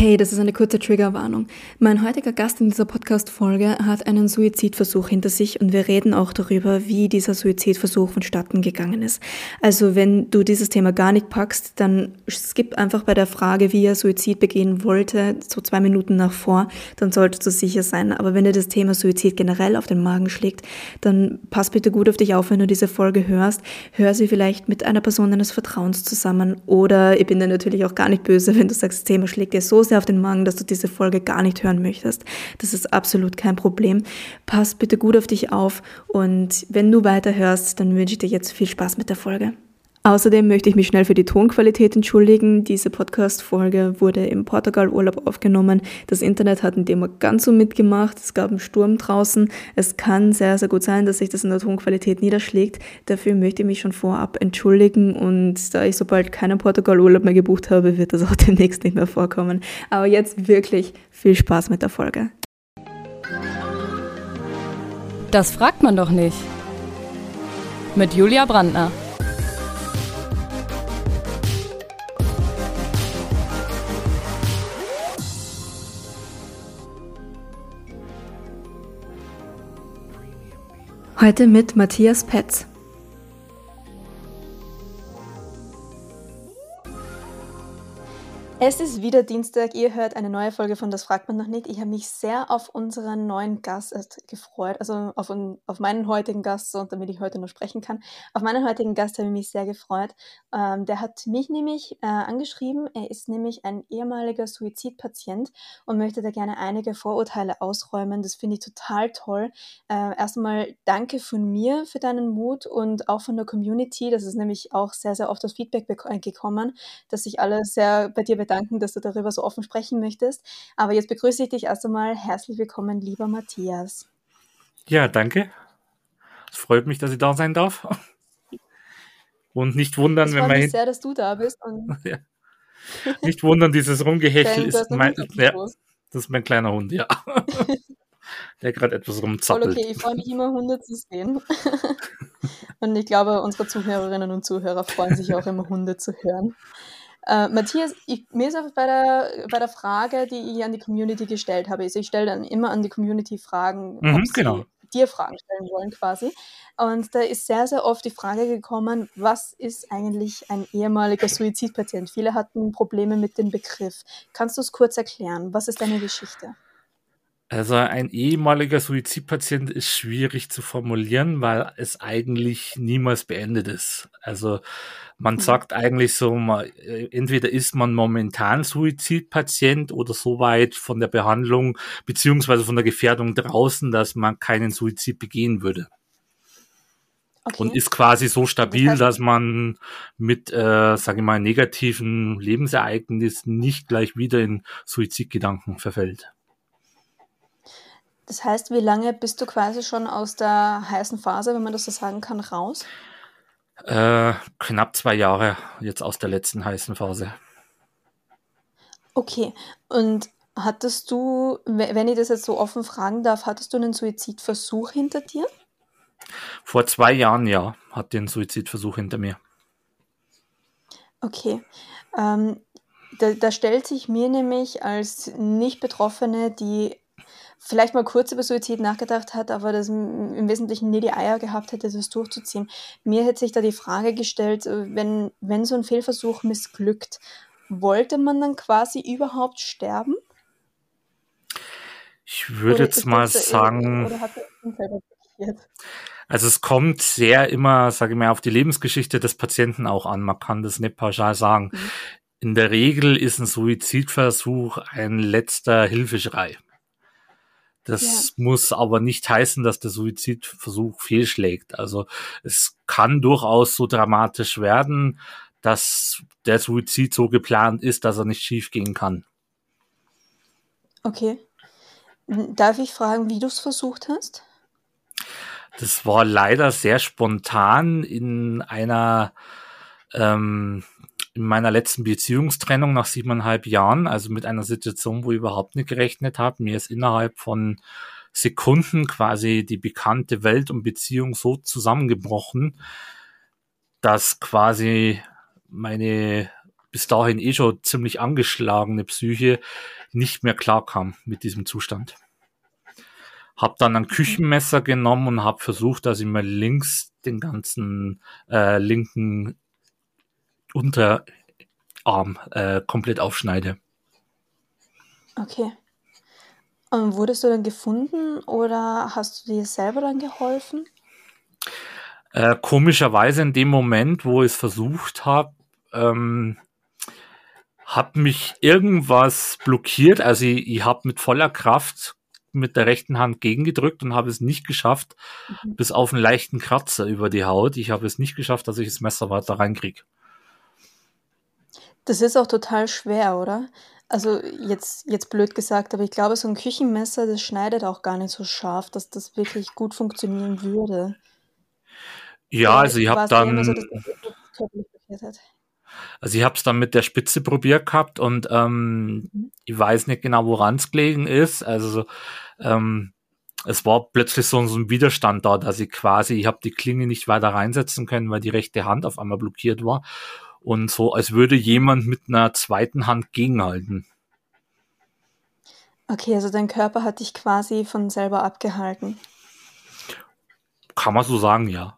Hey, das ist eine kurze Triggerwarnung. Mein heutiger Gast in dieser Podcast-Folge hat einen Suizidversuch hinter sich und wir reden auch darüber, wie dieser Suizidversuch vonstatten gegangen ist. Also wenn du dieses Thema gar nicht packst, dann skip einfach bei der Frage, wie er Suizid begehen wollte, so zwei Minuten nach vor, dann solltest du sicher sein. Aber wenn dir das Thema Suizid generell auf den Magen schlägt, dann pass bitte gut auf dich auf, wenn du diese Folge hörst. Hör sie vielleicht mit einer Person deines Vertrauens zusammen oder ich bin dir natürlich auch gar nicht böse, wenn du sagst, das Thema schlägt dir so sehr auf den Magen, dass du diese Folge gar nicht hören möchtest. Das ist absolut kein Problem. Pass bitte gut auf dich auf und wenn du weiterhörst, dann wünsche ich dir jetzt viel Spaß mit der Folge. Außerdem möchte ich mich schnell für die Tonqualität entschuldigen. Diese Podcast-Folge wurde im Portugal-Urlaub aufgenommen. Das Internet hat in dem ganz so mitgemacht. Es gab einen Sturm draußen. Es kann sehr, sehr gut sein, dass sich das in der Tonqualität niederschlägt. Dafür möchte ich mich schon vorab entschuldigen und da ich sobald keinen Portugal-Urlaub mehr gebucht habe, wird das auch demnächst nicht mehr vorkommen. Aber jetzt wirklich viel Spaß mit der Folge. Das fragt man doch nicht. Mit Julia Brandner. Heute mit Matthias Petz. Es ist wieder Dienstag, ihr hört eine neue Folge von Das fragt man noch nicht. Ich habe mich sehr auf unseren neuen Gast äh, gefreut, also auf, auf meinen heutigen Gast, so, damit ich heute noch sprechen kann. Auf meinen heutigen Gast habe ich mich sehr gefreut. Ähm, der hat mich nämlich äh, angeschrieben, er ist nämlich ein ehemaliger Suizidpatient und möchte da gerne einige Vorurteile ausräumen. Das finde ich total toll. Äh, erstmal danke von mir für deinen Mut und auch von der Community. Das ist nämlich auch sehr, sehr oft das Feedback äh, gekommen, dass sich alle sehr bei dir bedanken, dass du darüber so offen sprechen möchtest. Aber jetzt begrüße ich dich erst einmal. Herzlich willkommen, lieber Matthias. Ja, danke. Es freut mich, dass ich da sein darf. Und nicht wundern, wenn man. Ich sehr, dass du da bist. ja. Nicht wundern, dieses Rumgehechel ist mein, ja, das ist mein kleiner Hund, ja. Der gerade etwas rumzappelt. Voll okay, ich freue mich immer, Hunde zu sehen. und ich glaube, unsere Zuhörerinnen und Zuhörer freuen sich auch immer, Hunde zu hören. Äh, Matthias, ich, mir ist auch bei der, bei der Frage, die ich an die Community gestellt habe, ist, ich stelle dann immer an die Community Fragen, mhm, genau. dir Fragen stellen wollen quasi. Und da ist sehr, sehr oft die Frage gekommen, was ist eigentlich ein ehemaliger Suizidpatient? Viele hatten Probleme mit dem Begriff. Kannst du es kurz erklären? Was ist deine Geschichte? Also ein ehemaliger Suizidpatient ist schwierig zu formulieren, weil es eigentlich niemals beendet ist. Also man mhm. sagt eigentlich so, man, äh, entweder ist man momentan Suizidpatient oder so weit von der Behandlung beziehungsweise von der Gefährdung draußen, dass man keinen Suizid begehen würde. Okay. Und ist quasi so stabil, das heißt, dass man mit, äh, sage ich mal, negativen Lebensereignissen nicht gleich wieder in Suizidgedanken verfällt. Das heißt, wie lange bist du quasi schon aus der heißen Phase, wenn man das so sagen kann, raus? Äh, knapp zwei Jahre jetzt aus der letzten heißen Phase. Okay, und hattest du, wenn ich das jetzt so offen fragen darf, hattest du einen Suizidversuch hinter dir? Vor zwei Jahren, ja, hatte einen Suizidversuch hinter mir. Okay. Ähm, da, da stellt sich mir nämlich als Nicht-Betroffene, die vielleicht mal kurz über Suizid nachgedacht hat, aber das im Wesentlichen nie die Eier gehabt hätte, das durchzuziehen. Mir hätte sich da die Frage gestellt, äh, wenn, wenn so ein Fehlversuch missglückt, wollte man dann quasi überhaupt sterben? Ich würde jetzt mal sagen. Also es kommt sehr immer, sage ich mal, auf die Lebensgeschichte des Patienten auch an. Man kann das nicht pauschal sagen. Mhm. In der Regel ist ein Suizidversuch ein letzter Hilfeschrei. Das ja. muss aber nicht heißen, dass der Suizidversuch fehlschlägt. Also es kann durchaus so dramatisch werden, dass der Suizid so geplant ist, dass er nicht schiefgehen kann. Okay. Darf ich fragen, wie du es versucht hast? Das war leider sehr spontan in einer ähm, in meiner letzten Beziehungstrennung nach siebeneinhalb Jahren, also mit einer Situation, wo ich überhaupt nicht gerechnet habe. Mir ist innerhalb von Sekunden quasi die bekannte Welt und Beziehung so zusammengebrochen, dass quasi meine bis dahin eh schon ziemlich angeschlagene Psyche nicht mehr klarkam mit diesem Zustand. Hab dann ein Küchenmesser genommen und habe versucht, dass ich mir links den ganzen äh, linken Unterarm äh, komplett aufschneide. Okay. Und wurdest du dann gefunden oder hast du dir selber dann geholfen? Äh, komischerweise in dem Moment, wo ich es versucht habe, ähm, hat mich irgendwas blockiert. Also ich, ich habe mit voller Kraft mit der rechten Hand gegengedrückt und habe es nicht geschafft, mhm. bis auf einen leichten Kratzer über die Haut. Ich habe es nicht geschafft, dass ich das Messer weiter reinkriege. Das ist auch total schwer, oder? Also jetzt, jetzt blöd gesagt, aber ich glaube, so ein Küchenmesser, das schneidet auch gar nicht so scharf, dass das wirklich gut funktionieren würde. Ja, also ich habe dann. So, also ich habe es dann mit der Spitze probiert gehabt und ähm, mhm. ich weiß nicht genau, woran es gelegen ist. Also ähm, es war plötzlich so, so ein Widerstand da, dass ich quasi, ich habe die Klinge nicht weiter reinsetzen können, weil die rechte Hand auf einmal blockiert war. Und so, als würde jemand mit einer zweiten Hand gegenhalten. Okay, also dein Körper hat dich quasi von selber abgehalten. Kann man so sagen, ja.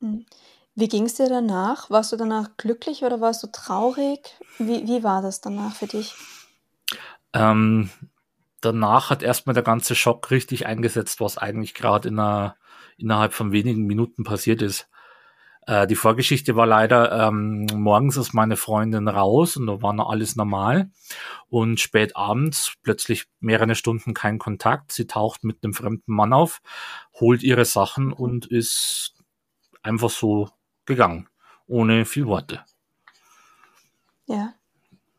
Mhm. Wie ging es dir danach? Warst du danach glücklich oder warst du traurig? Wie, wie war das danach für dich? Ähm, danach hat erstmal der ganze Schock richtig eingesetzt, was eigentlich gerade in innerhalb von wenigen Minuten passiert ist. Äh, die Vorgeschichte war leider, ähm, morgens ist meine Freundin raus und da war noch alles normal. Und spät abends plötzlich mehrere Stunden kein Kontakt. Sie taucht mit einem fremden Mann auf, holt ihre Sachen und ist einfach so gegangen, ohne viel Worte. Ja.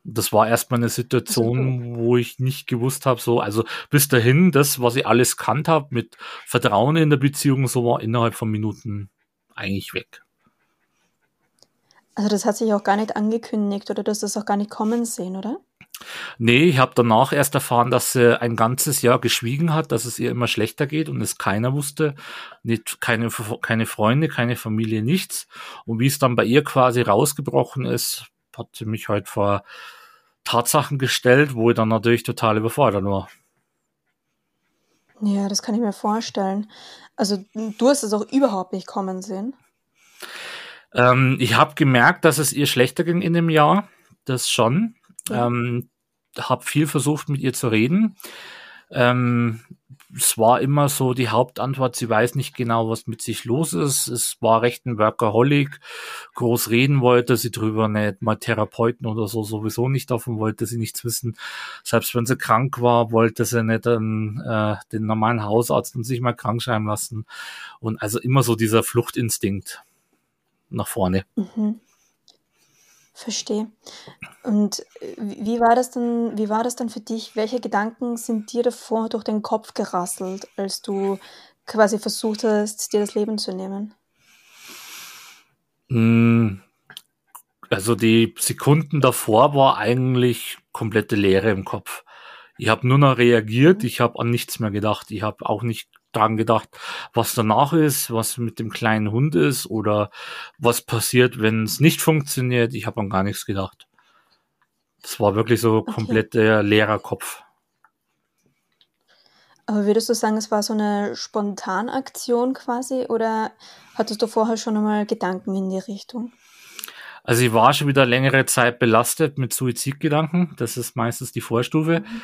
Das war erstmal eine Situation, wo ich nicht gewusst habe, so, also bis dahin, das, was ich alles kannt habe, mit Vertrauen in der Beziehung, so war innerhalb von Minuten eigentlich weg. Also das hat sich auch gar nicht angekündigt oder du hast das auch gar nicht kommen sehen, oder? Nee, ich habe danach erst erfahren, dass sie ein ganzes Jahr geschwiegen hat, dass es ihr immer schlechter geht und es keiner wusste. Nicht, keine, keine Freunde, keine Familie, nichts. Und wie es dann bei ihr quasi rausgebrochen ist, hat sie mich halt vor Tatsachen gestellt, wo ich dann natürlich total überfordert war. Ja, das kann ich mir vorstellen. Also du hast es auch überhaupt nicht kommen sehen. Ähm, ich habe gemerkt, dass es ihr schlechter ging in dem Jahr. Das schon. Ja. Ähm, habe viel versucht, mit ihr zu reden. Ähm, es war immer so die Hauptantwort, sie weiß nicht genau, was mit sich los ist. Es war recht ein Workaholic. Groß reden wollte sie drüber nicht. Mal Therapeuten oder so sowieso nicht davon wollte sie nichts wissen. Selbst wenn sie krank war, wollte sie nicht den, äh, den normalen Hausarzt und sich mal krank schreiben lassen. Und also immer so dieser Fluchtinstinkt nach vorne. Mhm. Verstehe. Und äh, wie war das denn, wie war das dann für dich? Welche Gedanken sind dir davor durch den Kopf gerasselt, als du quasi versucht hast, dir das Leben zu nehmen? Hm, also die Sekunden davor war eigentlich komplette Leere im Kopf. Ich habe nur noch reagiert, ich habe an nichts mehr gedacht. Ich habe auch nicht dran gedacht, was danach ist, was mit dem kleinen Hund ist oder was passiert, wenn es nicht funktioniert. Ich habe an gar nichts gedacht. Das war wirklich so okay. komplett der leerer Kopf. Aber würdest du sagen, es war so eine Spontanaktion quasi oder hattest du vorher schon einmal Gedanken in die Richtung? Also ich war schon wieder längere Zeit belastet mit Suizidgedanken. Das ist meistens die Vorstufe. Mhm.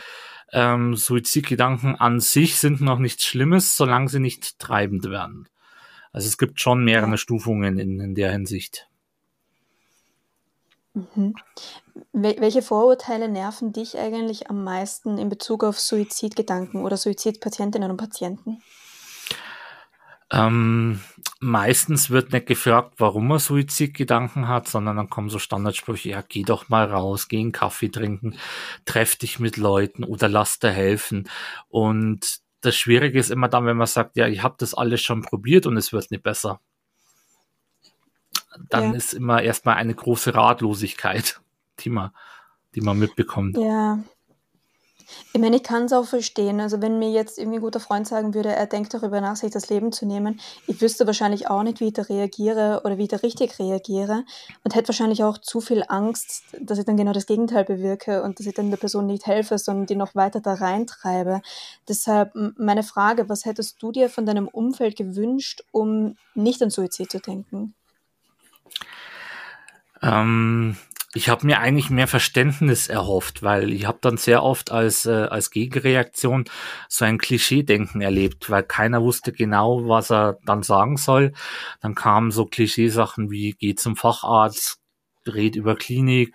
Ähm, Suizidgedanken an sich sind noch nichts Schlimmes, solange sie nicht treibend werden. Also es gibt schon mehrere ja. Stufungen in, in der Hinsicht. Mhm. Welche Vorurteile nerven dich eigentlich am meisten in Bezug auf Suizidgedanken oder Suizidpatientinnen und Patienten? Ähm, meistens wird nicht gefragt, warum man Suizidgedanken hat, sondern dann kommen so Standardsprüche, ja, geh doch mal raus, geh einen Kaffee trinken, treff dich mit Leuten oder lass dir helfen. Und das Schwierige ist immer dann, wenn man sagt, ja, ich habe das alles schon probiert und es wird nicht besser. Dann ja. ist immer erstmal eine große Ratlosigkeit, die man, die man mitbekommt. Ja. Ich meine, ich kann es auch verstehen. Also wenn mir jetzt irgendwie ein guter Freund sagen würde, er denkt darüber nach, sich das Leben zu nehmen, ich wüsste wahrscheinlich auch nicht, wie ich da reagiere oder wie ich da richtig reagiere und hätte wahrscheinlich auch zu viel Angst, dass ich dann genau das Gegenteil bewirke und dass ich dann der Person nicht helfe, sondern die noch weiter da reintreibe. Deshalb meine Frage, was hättest du dir von deinem Umfeld gewünscht, um nicht an Suizid zu denken? Ähm, ich habe mir eigentlich mehr Verständnis erhofft, weil ich habe dann sehr oft als, äh, als Gegenreaktion so ein Klischee-Denken erlebt, weil keiner wusste genau, was er dann sagen soll. Dann kamen so Klischeesachen wie geh zum Facharzt, red über Klinik,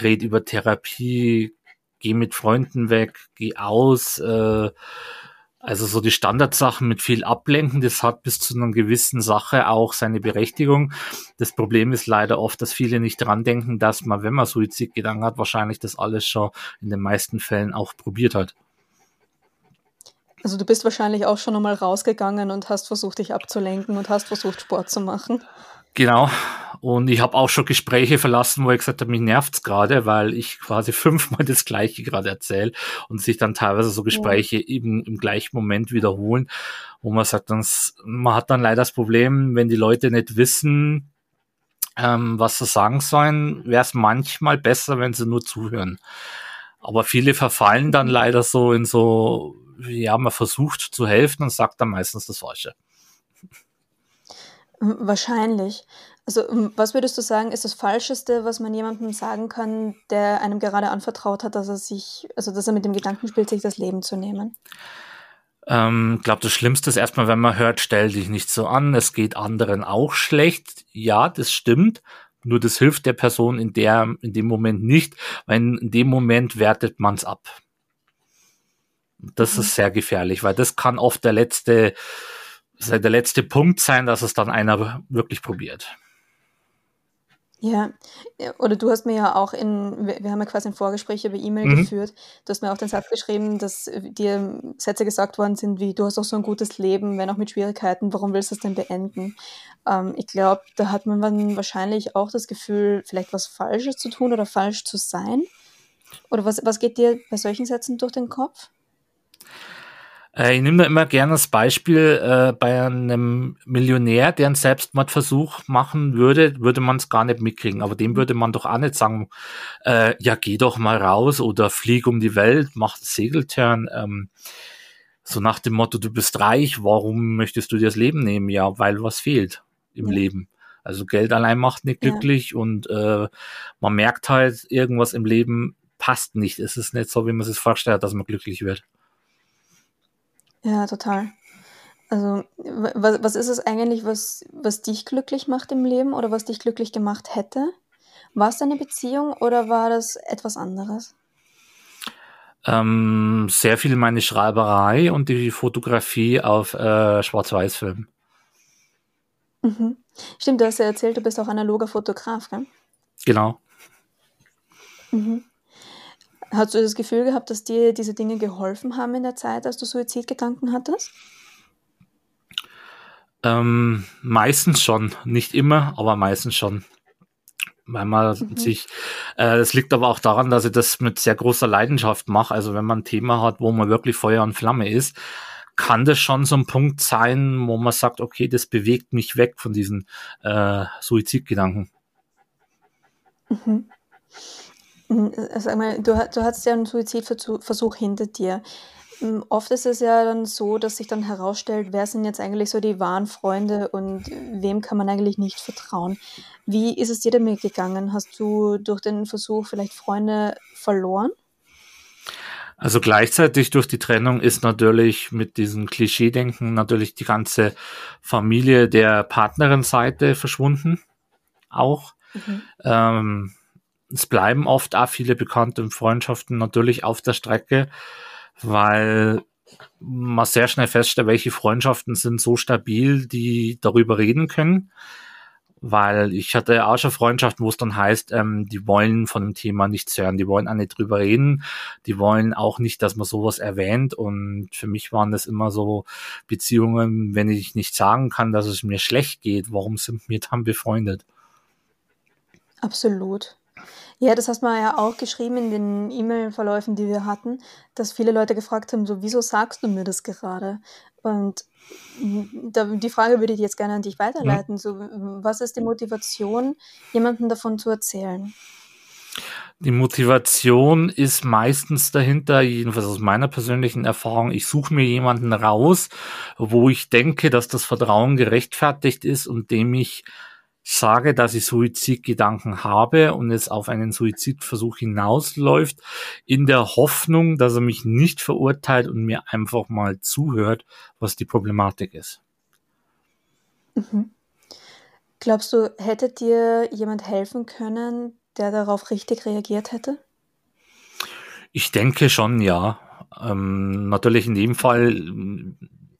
red über Therapie, geh mit Freunden weg, geh aus, äh, also so die Standardsachen mit viel Ablenken, das hat bis zu einer gewissen Sache auch seine Berechtigung. Das Problem ist leider oft, dass viele nicht dran denken, dass man, wenn man Suizidgedanken hat, wahrscheinlich das alles schon in den meisten Fällen auch probiert hat. Also du bist wahrscheinlich auch schon einmal rausgegangen und hast versucht, dich abzulenken und hast versucht, Sport zu machen. Genau. Und ich habe auch schon Gespräche verlassen, wo ich gesagt habe, mich nervt's gerade, weil ich quasi fünfmal das Gleiche gerade erzähle und sich dann teilweise so Gespräche ja. eben im gleichen Moment wiederholen, wo man sagt, dann, man hat dann leider das Problem, wenn die Leute nicht wissen, ähm, was sie sagen sollen, wäre es manchmal besser, wenn sie nur zuhören. Aber viele verfallen dann leider so in so, ja, man versucht zu helfen und sagt dann meistens das Falsche. Wahrscheinlich. Also, was würdest du sagen, ist das Falscheste, was man jemandem sagen kann, der einem gerade anvertraut hat, dass er sich also, dass er mit dem Gedanken spielt, sich das Leben zu nehmen? Ähm, glaube, das Schlimmste ist erstmal, wenn man hört: „Stell dich nicht so an, es geht anderen auch schlecht.“ Ja, das stimmt, nur das hilft der Person in der in dem Moment nicht, weil in dem Moment wertet man's ab. Das Mhm. ist sehr gefährlich, weil das kann oft der letzte der letzte Punkt sein, dass es dann einer wirklich probiert. Ja, oder du hast mir ja auch in, wir, haben ja quasi ein Vorgespräch über E-Mail mhm. geführt. Du hast mir auch den Satz geschrieben, dass dir Sätze gesagt worden sind, wie du hast auch so ein gutes Leben, wenn auch mit Schwierigkeiten, warum willst du es denn beenden? Ähm, ich glaube, da hat man dann wahrscheinlich auch das Gefühl, vielleicht was Falsches zu tun oder falsch zu sein. Oder was, was geht dir bei solchen Sätzen durch den Kopf? Äh, ich nehme da immer gerne das Beispiel äh, bei einem Millionär, der einen Selbstmordversuch machen würde, würde man es gar nicht mitkriegen. Aber dem würde man doch auch nicht sagen, äh, ja, geh doch mal raus oder flieg um die Welt, mach Segeltörn. Ähm, so nach dem Motto, du bist reich, warum möchtest du dir das Leben nehmen? Ja, weil was fehlt im ja. Leben. Also Geld allein macht nicht glücklich ja. und äh, man merkt halt, irgendwas im Leben passt nicht. Es ist nicht so, wie man sich vorstellt, dass man glücklich wird. Ja, total. Also, was, was ist es eigentlich, was, was dich glücklich macht im Leben oder was dich glücklich gemacht hätte? War es deine Beziehung oder war das etwas anderes? Ähm, sehr viel meine Schreiberei und die Fotografie auf äh, Schwarz-Weiß-Film. Mhm. Stimmt, du hast ja erzählt, du bist auch analoger Fotograf, gell? Genau. Mhm. Hast du das Gefühl gehabt, dass dir diese Dinge geholfen haben in der Zeit, als du Suizidgedanken hattest? Ähm, meistens schon, nicht immer, aber meistens schon. Weil man mhm. sich, äh, das liegt aber auch daran, dass ich das mit sehr großer Leidenschaft mache. Also wenn man ein Thema hat, wo man wirklich Feuer und Flamme ist, kann das schon so ein Punkt sein, wo man sagt, okay, das bewegt mich weg von diesen äh, Suizidgedanken. Mhm. Hm, sag mal, du, du hattest ja einen Suizidversuch hinter dir. Hm, oft ist es ja dann so, dass sich dann herausstellt, wer sind jetzt eigentlich so die wahren Freunde und wem kann man eigentlich nicht vertrauen. Wie ist es dir damit gegangen? Hast du durch den Versuch vielleicht Freunde verloren? Also gleichzeitig durch die Trennung ist natürlich mit diesem Klischeedenken natürlich die ganze Familie der Partnerin-Seite verschwunden. Auch. Mhm. Ähm, es bleiben oft auch viele bekannte Freundschaften natürlich auf der Strecke, weil man sehr schnell feststellt, welche Freundschaften sind so stabil, die darüber reden können. Weil ich hatte auch schon Freundschaften, wo es dann heißt, ähm, die wollen von dem Thema nichts hören, die wollen auch nicht drüber reden, die wollen auch nicht, dass man sowas erwähnt. Und für mich waren das immer so Beziehungen, wenn ich nicht sagen kann, dass es mir schlecht geht, warum sind wir dann befreundet? Absolut. Ja, das hast du ja auch geschrieben in den E-Mail-Verläufen, die wir hatten, dass viele Leute gefragt haben, so, wieso sagst du mir das gerade? Und da, die Frage würde ich jetzt gerne an dich weiterleiten. So, was ist die Motivation, jemandem davon zu erzählen? Die Motivation ist meistens dahinter, jedenfalls aus meiner persönlichen Erfahrung, ich suche mir jemanden raus, wo ich denke, dass das Vertrauen gerechtfertigt ist und dem ich sage, dass ich Suizidgedanken habe und es auf einen Suizidversuch hinausläuft, in der Hoffnung, dass er mich nicht verurteilt und mir einfach mal zuhört, was die Problematik ist. Mhm. Glaubst du, hätte dir jemand helfen können, der darauf richtig reagiert hätte? Ich denke schon, ja. Ähm, natürlich in dem Fall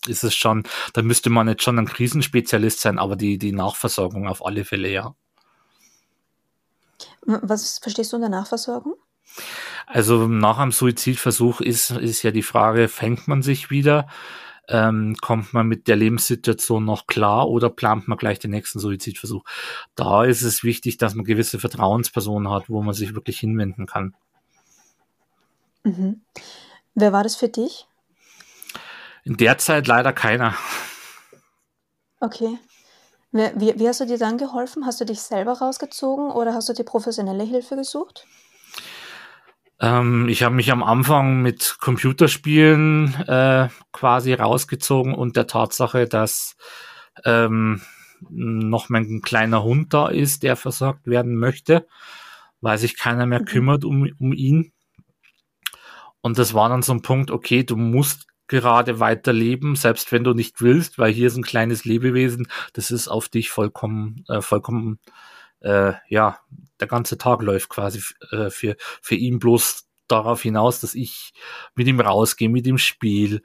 ist es schon, da müsste man jetzt schon ein Krisenspezialist sein, aber die, die Nachversorgung auf alle Fälle, ja. Was verstehst du unter Nachversorgung? Also nach einem Suizidversuch ist, ist ja die Frage, fängt man sich wieder? Ähm, kommt man mit der Lebenssituation noch klar oder plant man gleich den nächsten Suizidversuch? Da ist es wichtig, dass man gewisse Vertrauenspersonen hat, wo man sich wirklich hinwenden kann. Mhm. Wer war das für dich? In der Zeit leider keiner. Okay. Wie, wie hast du dir dann geholfen? Hast du dich selber rausgezogen oder hast du dir professionelle Hilfe gesucht? Ähm, ich habe mich am Anfang mit Computerspielen äh, quasi rausgezogen und der Tatsache, dass ähm, noch mein kleiner Hund da ist, der versorgt werden möchte, weil sich keiner mehr mhm. kümmert um, um ihn. Und das war dann so ein Punkt, okay, du musst gerade weiterleben, selbst wenn du nicht willst, weil hier ist ein kleines Lebewesen, das ist auf dich vollkommen, äh, vollkommen, äh, ja, der ganze Tag läuft quasi äh, für, für ihn bloß darauf hinaus, dass ich mit ihm rausgehe, mit ihm spiele.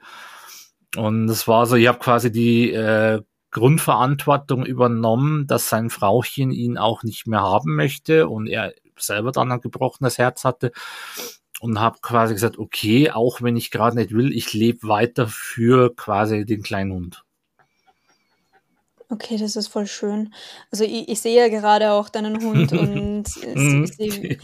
Und es war so, ich habe quasi die äh, Grundverantwortung übernommen, dass sein Frauchen ihn auch nicht mehr haben möchte und er selber dann ein gebrochenes Herz hatte und habe quasi gesagt, okay, auch wenn ich gerade nicht will, ich lebe weiter für quasi den kleinen Hund. Okay, das ist voll schön. Also ich, ich sehe ja gerade auch deinen Hund und, sehe,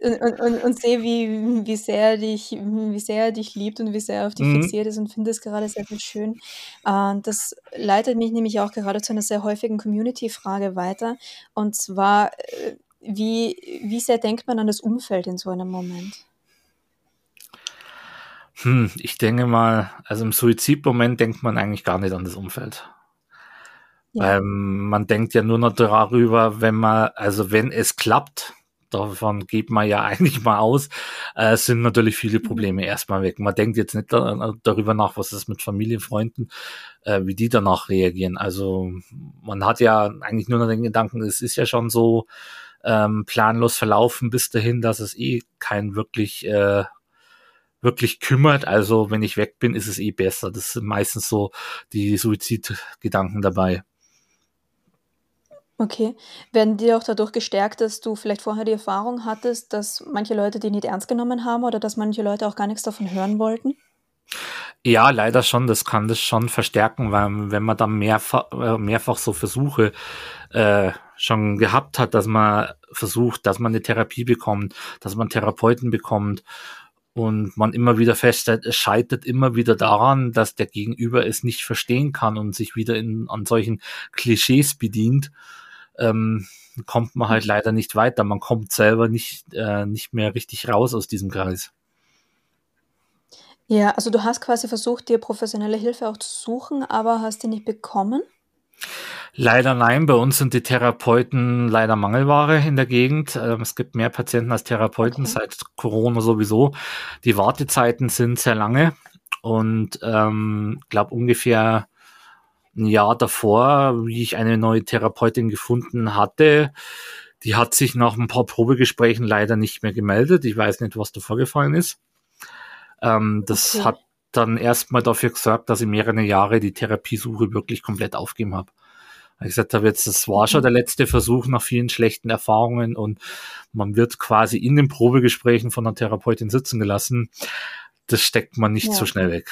und, und, und sehe, wie, wie, sehr er dich, wie sehr er dich liebt und wie sehr er auf dich mhm. fixiert ist und finde es gerade sehr, sehr schön. Uh, das leitet mich nämlich auch gerade zu einer sehr häufigen Community-Frage weiter. Und zwar, äh, wie, wie sehr denkt man an das Umfeld in so einem Moment? Hm, ich denke mal, also im Suizidmoment denkt man eigentlich gar nicht an das Umfeld. Ja. Weil man denkt ja nur noch darüber, wenn man, also wenn es klappt, davon geht man ja eigentlich mal aus, äh, sind natürlich viele mhm. Probleme mhm. erstmal weg. Man denkt jetzt nicht da, darüber nach, was ist mit Familie, Freunden, äh, wie die danach reagieren. Also man hat ja eigentlich nur noch den Gedanken, es ist ja schon so, ähm, planlos verlaufen bis dahin, dass es eh kein wirklich äh, wirklich kümmert. Also wenn ich weg bin, ist es eh besser. Das sind meistens so die Suizidgedanken dabei. Okay. Werden die auch dadurch gestärkt, dass du vielleicht vorher die Erfahrung hattest, dass manche Leute die nicht ernst genommen haben oder dass manche Leute auch gar nichts davon hören wollten? Ja, leider schon. Das kann das schon verstärken, weil wenn man dann mehrfach, äh, mehrfach so Versuche äh, schon gehabt hat, dass man versucht, dass man eine Therapie bekommt, dass man Therapeuten bekommt und man immer wieder feststellt, es scheitert immer wieder daran, dass der Gegenüber es nicht verstehen kann und sich wieder in, an solchen Klischees bedient, ähm, kommt man halt leider nicht weiter. Man kommt selber nicht, äh, nicht mehr richtig raus aus diesem Kreis. Ja, also du hast quasi versucht, dir professionelle Hilfe auch zu suchen, aber hast die nicht bekommen? Leider nein, bei uns sind die Therapeuten leider Mangelware in der Gegend. Ähm, es gibt mehr Patienten als Therapeuten okay. seit Corona sowieso. Die Wartezeiten sind sehr lange und ähm, glaube ungefähr ein Jahr davor, wie ich eine neue Therapeutin gefunden hatte, die hat sich nach ein paar Probegesprächen leider nicht mehr gemeldet. Ich weiß nicht, was da vorgefallen ist. Ähm, das okay. hat dann erstmal dafür gesorgt, dass ich mehrere Jahre die Therapiesuche wirklich komplett aufgeben habe. Ich gesagt habe, jetzt, das war schon der letzte Versuch nach vielen schlechten Erfahrungen und man wird quasi in den Probegesprächen von der Therapeutin sitzen gelassen. Das steckt man nicht ja. so schnell weg.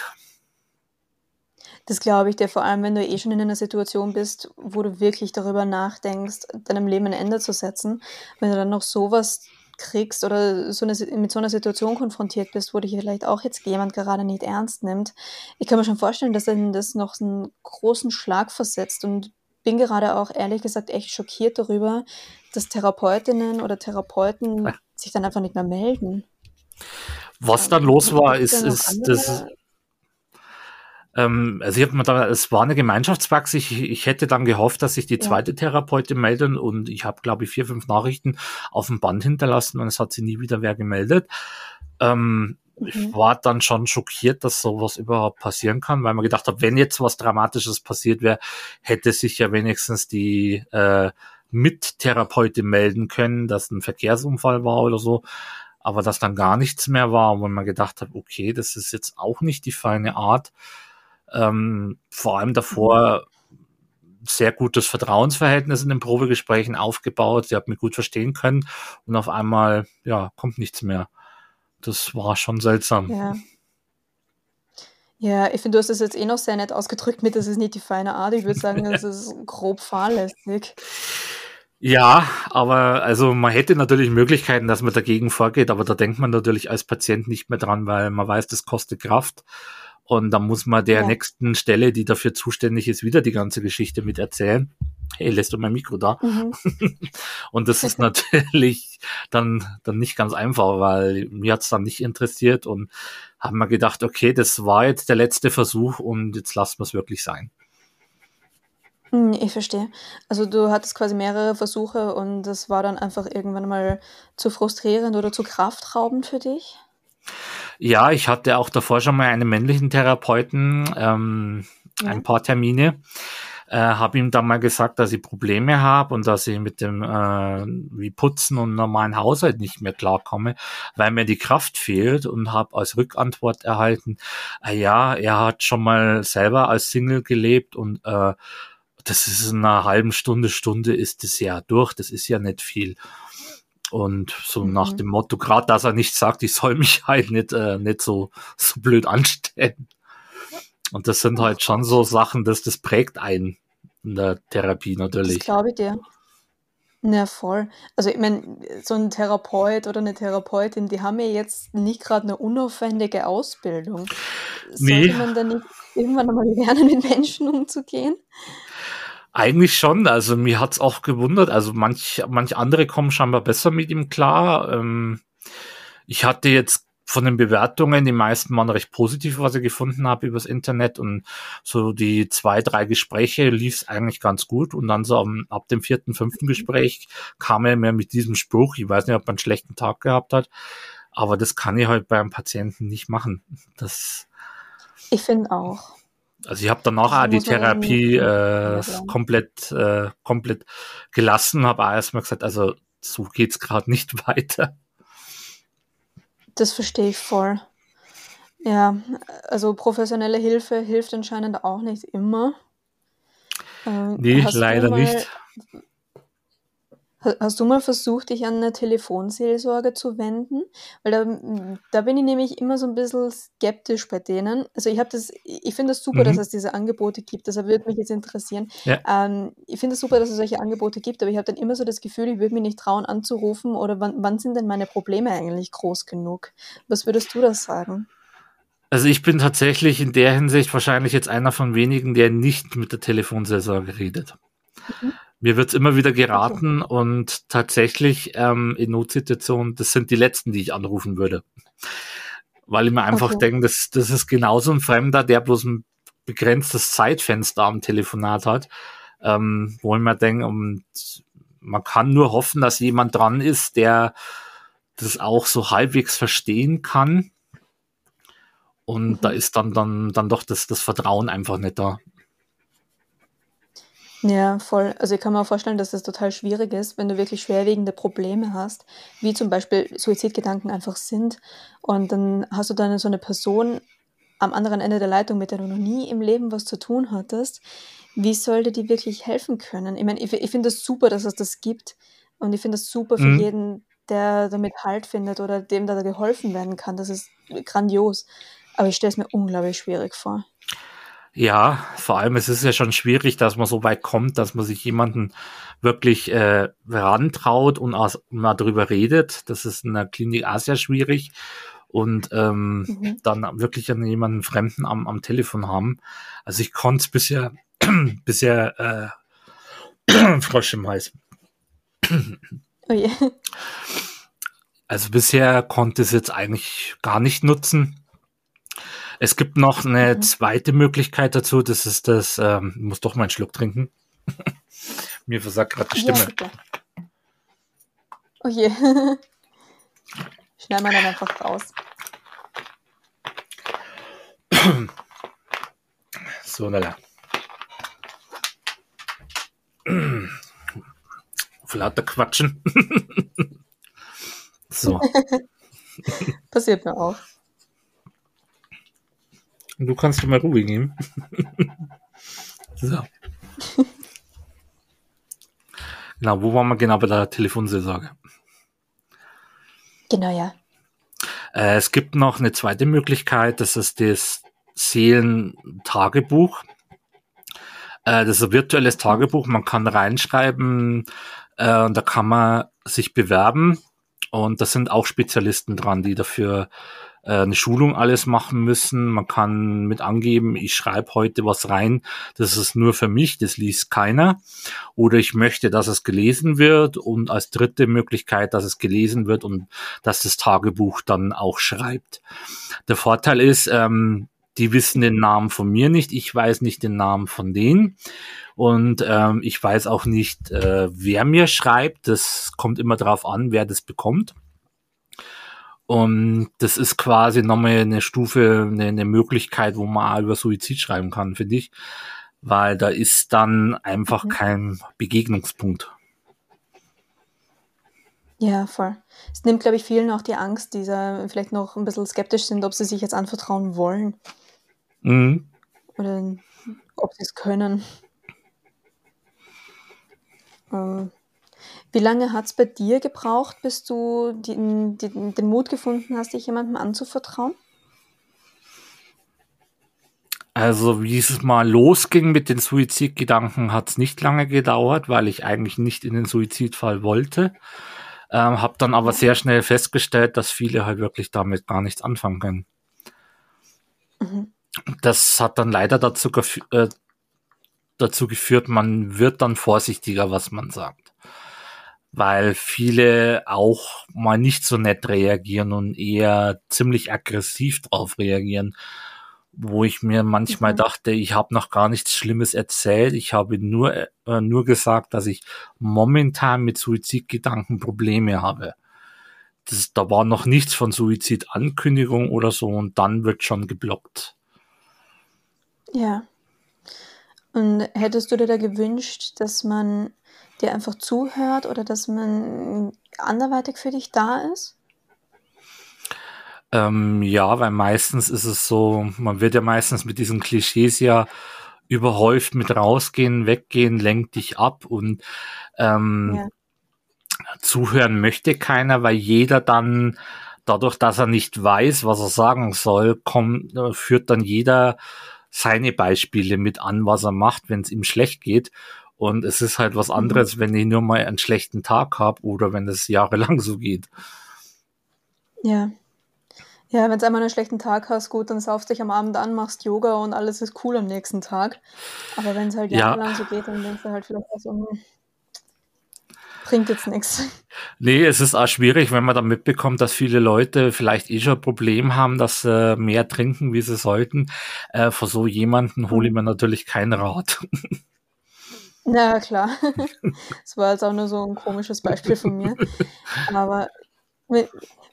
Das glaube ich dir, vor allem wenn du eh schon in einer Situation bist, wo du wirklich darüber nachdenkst, deinem Leben ein Ende zu setzen. Wenn du dann noch sowas kriegst oder so eine, mit so einer Situation konfrontiert bist, wo dich vielleicht auch jetzt jemand gerade nicht ernst nimmt, ich kann mir schon vorstellen, dass dann das noch einen großen Schlag versetzt und bin gerade auch ehrlich gesagt echt schockiert darüber, dass Therapeutinnen oder Therapeuten sich dann einfach nicht mehr melden. Was dann los war, ist, ist das. Ähm, also ich habe mir da, es war eine Gemeinschaftspraxis. Ich, ich hätte dann gehofft, dass sich die zweite ja. Therapeutin melden und ich habe, glaube ich, vier, fünf Nachrichten auf dem Band hinterlassen und es hat sich nie wieder wer gemeldet. Ähm, mhm. Ich war dann schon schockiert, dass sowas überhaupt passieren kann, weil man gedacht hat, wenn jetzt was Dramatisches passiert wäre, hätte sich ja wenigstens die äh, Mittherapeutin melden können, dass ein Verkehrsunfall war oder so aber dass dann gar nichts mehr war, wo man gedacht hat, okay, das ist jetzt auch nicht die feine Art. Ähm, vor allem davor sehr gutes Vertrauensverhältnis in den Probegesprächen aufgebaut. Sie hat mich gut verstehen können und auf einmal, ja, kommt nichts mehr. Das war schon seltsam. Ja. Ja, ich finde, du hast das jetzt eh noch sehr nett ausgedrückt mit, das ist nicht die feine Art. Ich würde sagen, das ist grob fahrlässig. Ja, aber also man hätte natürlich Möglichkeiten, dass man dagegen vorgeht, aber da denkt man natürlich als Patient nicht mehr dran, weil man weiß, das kostet Kraft. Und dann muss man der ja. nächsten Stelle, die dafür zuständig ist, wieder die ganze Geschichte mit erzählen. Hey, lässt du mein Mikro da? Mhm. und das ist natürlich dann, dann nicht ganz einfach, weil mir hat's dann nicht interessiert und haben wir gedacht, okay, das war jetzt der letzte Versuch und jetzt lassen wir es wirklich sein. Hm, ich verstehe. Also du hattest quasi mehrere Versuche und das war dann einfach irgendwann mal zu frustrierend oder zu kraftraubend für dich? Ja, ich hatte auch davor schon mal einen männlichen Therapeuten, ähm, ja. ein paar Termine. Äh, habe ihm dann mal gesagt, dass ich Probleme habe und dass ich mit dem äh, wie Putzen und normalen Haushalt nicht mehr klarkomme, weil mir die Kraft fehlt und habe als Rückantwort erhalten, äh, ja, er hat schon mal selber als Single gelebt und äh, das ist in einer halben Stunde, Stunde ist das ja durch, das ist ja nicht viel. Und so mhm. nach dem Motto, gerade dass er nicht sagt, ich soll mich halt nicht, äh, nicht so, so blöd anstellen. Und das sind halt schon so Sachen, dass das prägt einen in der Therapie natürlich. Das glaube ich dir. Na voll. Also ich meine, so ein Therapeut oder eine Therapeutin, die haben ja jetzt nicht gerade eine unaufwendige Ausbildung. Nee. Sollte man dann nicht irgendwann einmal lernen, mit Menschen umzugehen? Eigentlich schon, also mir hat's auch gewundert. Also manch, manch andere kommen scheinbar besser mit ihm klar. Ähm, ich hatte jetzt von den Bewertungen, die meisten waren recht positiv, was ich gefunden habe übers Internet und so die zwei, drei Gespräche lief es eigentlich ganz gut und dann so am, ab dem vierten, fünften Gespräch kam er mir mit diesem Spruch, ich weiß nicht, ob er einen schlechten Tag gehabt hat, aber das kann ich halt beim Patienten nicht machen. Das ich finde auch. Also ich habe danach auch die Therapie äh, komplett, äh, komplett gelassen, habe auch erstmal gesagt, also so geht's gerade nicht weiter. Das verstehe ich voll. Ja, also professionelle Hilfe hilft anscheinend auch nicht immer. Ähm, nee, leider mal, nicht. Hast du mal versucht, dich an eine Telefonseelsorge zu wenden? Weil da, da bin ich nämlich immer so ein bisschen skeptisch bei denen. Also ich habe das, ich finde es das super, mhm. dass es diese Angebote gibt. Deshalb würde mich jetzt interessieren. Ja. Ähm, ich finde es das super, dass es solche Angebote gibt, aber ich habe dann immer so das Gefühl, ich würde mich nicht trauen anzurufen oder wann, wann sind denn meine Probleme eigentlich groß genug? Was würdest du das sagen? Also ich bin tatsächlich in der Hinsicht wahrscheinlich jetzt einer von wenigen, der nicht mit der Telefonseelsorge redet. Mhm. Mir wird's immer wieder geraten und tatsächlich ähm, in Notsituationen, das sind die letzten, die ich anrufen würde. Weil ich mir einfach okay. denke, das, das ist genauso ein Fremder, der bloß ein begrenztes Zeitfenster am Telefonat hat, ähm, wo ich mir denke, und man kann nur hoffen, dass jemand dran ist, der das auch so halbwegs verstehen kann. Und mhm. da ist dann, dann, dann doch das, das Vertrauen einfach nicht da. Ja, voll. Also ich kann mir auch vorstellen, dass das total schwierig ist, wenn du wirklich schwerwiegende Probleme hast, wie zum Beispiel Suizidgedanken einfach sind. Und dann hast du dann so eine Person am anderen Ende der Leitung, mit der du noch nie im Leben was zu tun hattest. Wie sollte die wirklich helfen können? Ich meine, ich, ich finde es das super, dass es das gibt. Und ich finde es das super für mhm. jeden, der damit Halt findet oder dem da geholfen werden kann. Das ist grandios. Aber ich stelle es mir unglaublich schwierig vor. Ja, vor allem es ist ja schon schwierig, dass man so weit kommt, dass man sich jemanden wirklich äh, rantraut und auch mal darüber redet. Das ist in der Klinik auch sehr schwierig. Und ähm, mhm. dann wirklich an jemanden Fremden am, am Telefon haben. Also ich konnte es bisher, bisher äh, Frosch im Hals. Oh je. Also bisher konnte es jetzt eigentlich gar nicht nutzen. Es gibt noch eine mhm. zweite Möglichkeit dazu, das ist das, ähm, ich muss doch mal einen Schluck trinken. Mir versagt gerade die Stimme. Ja, oh je. Schneiden wir dann einfach raus. So, lala. Vor lauter Quatschen. so. Passiert mir auch. Du kannst dir mal Ruhe geben. so. genau, wo waren wir genau bei der Telefonseelsorge? Genau, ja. Äh, es gibt noch eine zweite Möglichkeit, das ist das Seelentagebuch. Äh, das ist ein virtuelles Tagebuch, man kann reinschreiben, äh, da kann man sich bewerben und da sind auch Spezialisten dran, die dafür eine Schulung alles machen müssen. Man kann mit angeben, ich schreibe heute was rein, das ist nur für mich, das liest keiner. Oder ich möchte, dass es gelesen wird und als dritte Möglichkeit, dass es gelesen wird und dass das Tagebuch dann auch schreibt. Der Vorteil ist, ähm, die wissen den Namen von mir nicht, ich weiß nicht den Namen von denen und ähm, ich weiß auch nicht, äh, wer mir schreibt. Das kommt immer darauf an, wer das bekommt. Und das ist quasi nochmal eine Stufe, eine, eine Möglichkeit, wo man über Suizid schreiben kann, finde ich. Weil da ist dann einfach mhm. kein Begegnungspunkt. Ja, voll. Es nimmt, glaube ich, vielen auch die Angst, die vielleicht noch ein bisschen skeptisch sind, ob sie sich jetzt anvertrauen wollen. Mhm. Oder ob sie es können. Äh, wie lange hat es bei dir gebraucht, bis du den, den, den Mut gefunden hast, dich jemandem anzuvertrauen? Also wie es mal losging mit den Suizidgedanken, hat es nicht lange gedauert, weil ich eigentlich nicht in den Suizidfall wollte. Ähm, habe dann aber sehr schnell festgestellt, dass viele halt wirklich damit gar nichts anfangen können. Mhm. Das hat dann leider dazu, äh, dazu geführt, man wird dann vorsichtiger, was man sagt weil viele auch mal nicht so nett reagieren und eher ziemlich aggressiv drauf reagieren, wo ich mir manchmal mhm. dachte, ich habe noch gar nichts Schlimmes erzählt, ich habe nur äh, nur gesagt, dass ich momentan mit Suizidgedanken Probleme habe. Das, da war noch nichts von Suizidankündigung oder so und dann wird schon geblockt. Ja. Und hättest du dir da gewünscht, dass man dir einfach zuhört oder dass man anderweitig für dich da ist? Ähm, ja, weil meistens ist es so, man wird ja meistens mit diesen Klischees ja überhäuft mit rausgehen, weggehen, lenkt dich ab und ähm, ja. zuhören möchte keiner, weil jeder dann dadurch, dass er nicht weiß, was er sagen soll, kommt, äh, führt dann jeder seine Beispiele mit an, was er macht, wenn es ihm schlecht geht. Und es ist halt was mhm. anderes, wenn ich nur mal einen schlechten Tag habe oder wenn es jahrelang so geht. Ja. Ja, wenn du einmal einen schlechten Tag hast, gut, dann saufst dich am Abend an, machst Yoga und alles ist cool am nächsten Tag. Aber wenn es halt jahrelang ja. so geht, dann denkst du halt vielleicht so, hm, bringt jetzt nichts. Nee, es ist auch schwierig, wenn man dann mitbekommt, dass viele Leute vielleicht eh schon ein Problem haben, dass sie mehr trinken, wie sie sollten. Äh, vor so jemanden hole ich mhm. mir natürlich keinen Rat. Ja, klar. Das war jetzt auch nur so ein komisches Beispiel von mir. Aber